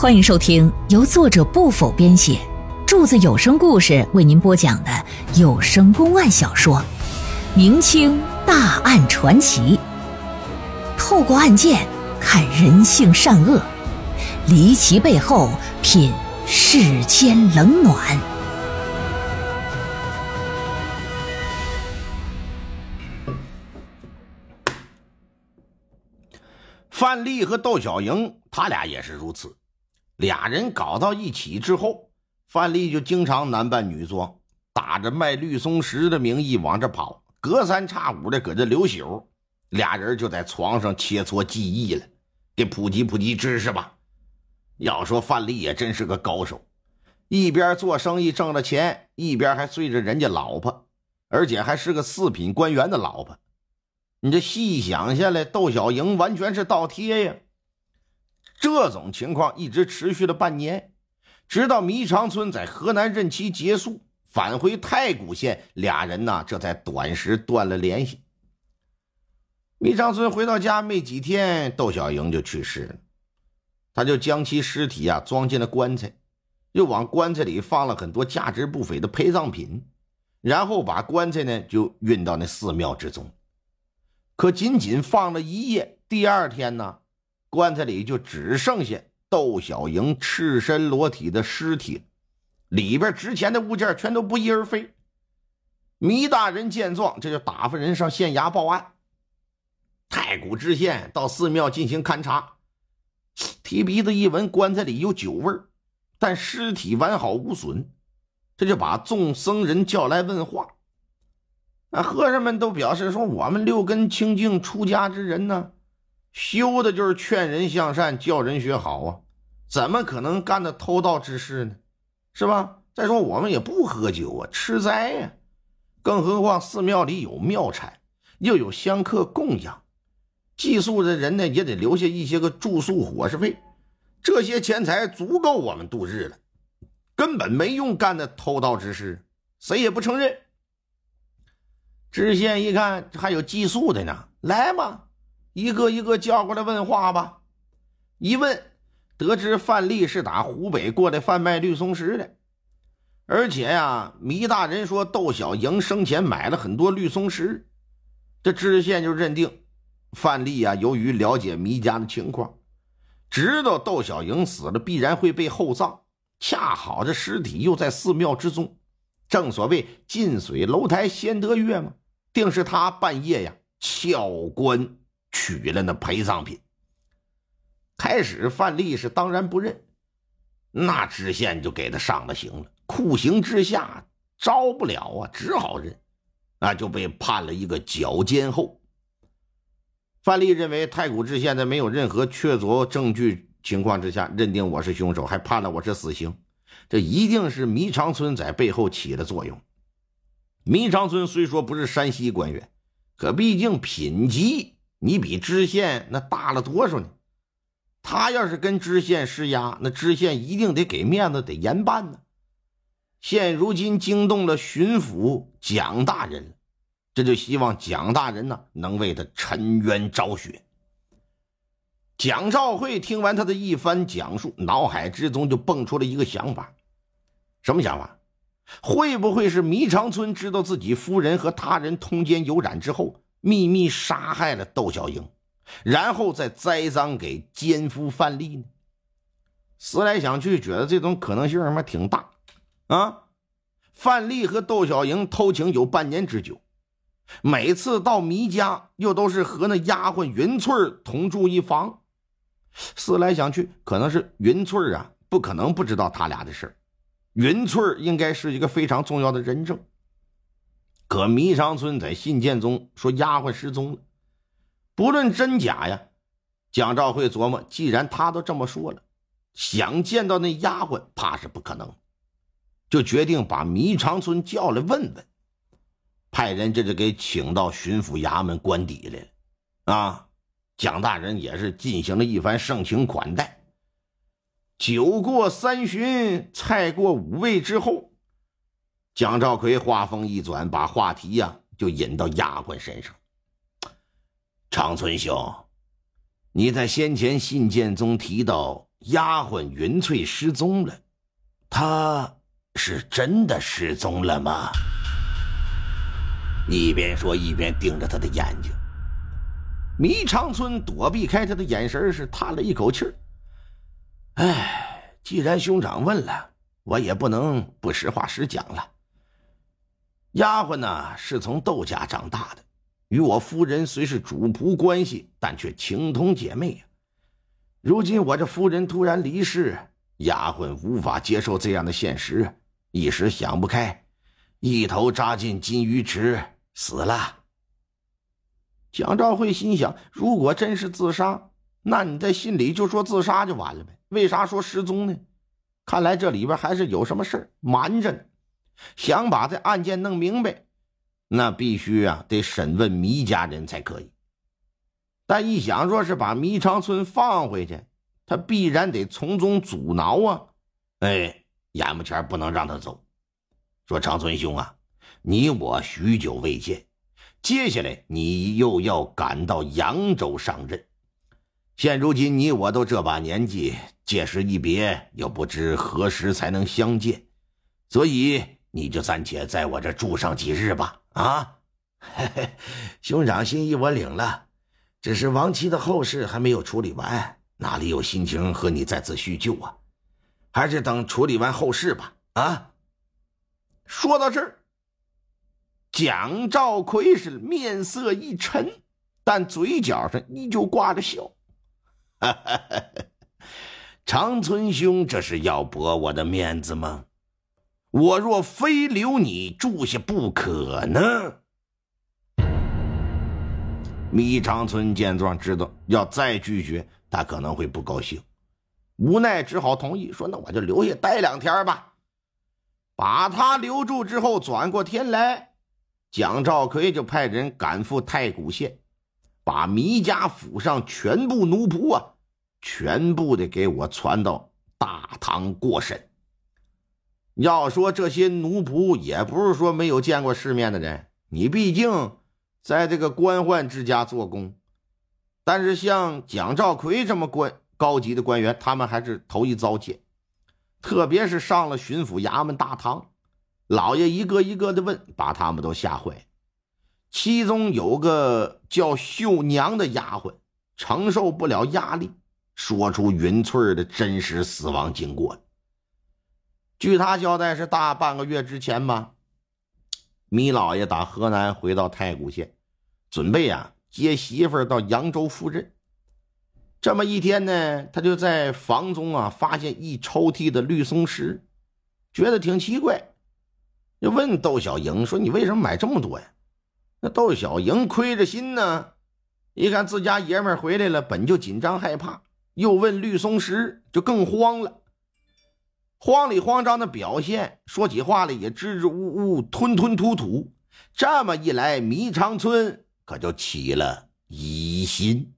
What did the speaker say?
欢迎收听由作者不否编写，柱子有声故事为您播讲的有声公案小说《明清大案传奇》，透过案件看人性善恶，离奇背后品世间冷暖。范丽和窦小莹，他俩也是如此。俩人搞到一起之后，范丽就经常男扮女装，打着卖绿松石的名义往这跑，隔三差五的搁这留宿。俩人就在床上切磋技艺了，给普及普及知识吧。要说范丽也真是个高手，一边做生意挣了钱，一边还睡着人家老婆，而且还是个四品官员的老婆。你这细想下来，窦小莹完全是倒贴呀。这种情况一直持续了半年，直到迷长春在河南任期结束，返回太谷县，俩人呢这才短时断了联系。迷长春回到家没几天，窦小莹就去世了，他就将其尸体啊装进了棺材，又往棺材里放了很多价值不菲的陪葬品，然后把棺材呢就运到那寺庙之中。可仅仅放了一夜，第二天呢？棺材里就只剩下窦小莹赤身裸体的尸体，里边值钱的物件全都不翼而飞。糜大人见状，这就打发人上县衙报案。太谷知县到寺庙进行勘察，提鼻子一闻，棺材里有酒味但尸体完好无损，这就把众僧人叫来问话。那和尚们都表示说：“我们六根清净出家之人呢。”修的就是劝人向善，教人学好啊，怎么可能干的偷盗之事呢？是吧？再说我们也不喝酒啊，吃斋呀，更何况寺庙里有庙产，又有香客供养，寄宿的人呢也得留下一些个住宿伙食费，这些钱财足够我们度日了，根本没用干的偷盗之事，谁也不承认。知县一看还有寄宿的呢，来嘛。一个一个叫过来问话吧。一问，得知范丽是打湖北过来贩卖绿松石的，而且呀，糜大人说窦小莹生前买了很多绿松石。这知县就认定，范丽呀，由于了解糜家的情况，知道窦小莹死了必然会被厚葬，恰好这尸体又在寺庙之中，正所谓近水楼台先得月嘛，定是他半夜呀撬棺。取了那陪葬品。开始范丽是当然不认，那知县就给他上了刑了。酷刑之下招不了啊，只好认，那就被判了一个绞监后。范丽认为太谷知县在没有任何确凿证据情况之下认定我是凶手，还判了我是死刑，这一定是迷长春在背后起了作用。迷长春虽说不是山西官员，可毕竟品级。你比知县那大了多少呢？他要是跟知县施压，那知县一定得给面子，得严办呢。现如今惊动了巡抚蒋大人，这就希望蒋大人呢能为他沉冤昭雪。蒋兆会听完他的一番讲述，脑海之中就蹦出了一个想法：什么想法？会不会是迷长春知道自己夫人和他人通奸有染之后？秘密杀害了窦小莹，然后再栽赃给奸夫范丽呢？思来想去，觉得这种可能性他妈挺大啊！范丽和窦小莹偷情有半年之久，每次到迷家又都是和那丫鬟云翠同住一房。思来想去，可能是云翠啊，不可能不知道他俩的事云翠应该是一个非常重要的人证。可迷长春在信件中说丫鬟失踪了，不论真假呀，蒋兆会琢磨，既然他都这么说了，想见到那丫鬟怕是不可能，就决定把迷长春叫来问问，派人这就给请到巡抚衙门官邸来了。啊，蒋大人也是进行了一番盛情款待，酒过三巡，菜过五味之后。蒋兆奎话锋一转，把话题呀就引到丫鬟身上。长春兄，你在先前信件中提到丫鬟云翠失踪了，她是真的失踪了吗？一边说一边盯着他的眼睛。迷长春躲避开他的眼神，是叹了一口气儿。哎，既然兄长问了，我也不能不实话实讲了。丫鬟呢，是从窦家长大的，与我夫人虽是主仆关系，但却情同姐妹呀。如今我这夫人突然离世，丫鬟无法接受这样的现实，一时想不开，一头扎进金鱼池死了。蒋兆辉心想：如果真是自杀，那你在信里就说自杀就完了呗，为啥说失踪呢？看来这里边还是有什么事瞒着呢。想把这案件弄明白，那必须啊得审问迷家人才可以。但一想，若是把迷长春放回去，他必然得从中阻挠啊！哎，眼目前不能让他走。说长春兄啊，你我许久未见，接下来你又要赶到扬州上任。现如今你我都这把年纪，届时一别，又不知何时才能相见，所以。你就暂且在我这住上几日吧，啊！兄长心意我领了，只是亡妻的后事还没有处理完，哪里有心情和你再次叙旧啊？还是等处理完后事吧，啊！说到这儿，蒋兆奎是面色一沉，但嘴角上依旧挂着笑。长春兄，这是要驳我的面子吗？我若非留你住下不可呢？米长春见状，知道要再拒绝，他可能会不高兴，无奈只好同意说：“那我就留下待两天吧。”把他留住之后，转过天来，蒋兆奎就派人赶赴太谷县，把米家府上全部奴仆啊，全部的给我传到大堂过审。要说这些奴仆也不是说没有见过世面的人，你毕竟在这个官宦之家做工，但是像蒋兆奎这么官高级的官员，他们还是头一遭见。特别是上了巡抚衙门大堂，老爷一个一个的问，把他们都吓坏。其中有个叫秀娘的丫鬟，承受不了压力，说出云翠的真实死亡经过。据他交代，是大半个月之前吧。米老爷打河南回到太谷县，准备啊接媳妇儿到扬州赴任。这么一天呢，他就在房中啊发现一抽屉的绿松石，觉得挺奇怪，就问窦小莹说：“你为什么买这么多呀？”那窦小莹亏着心呢，一看自家爷们回来了，本就紧张害怕，又问绿松石，就更慌了。慌里慌张的表现，说起话来也支支吾吾、吞吞吐吐。这么一来，迷长春可就起了疑心。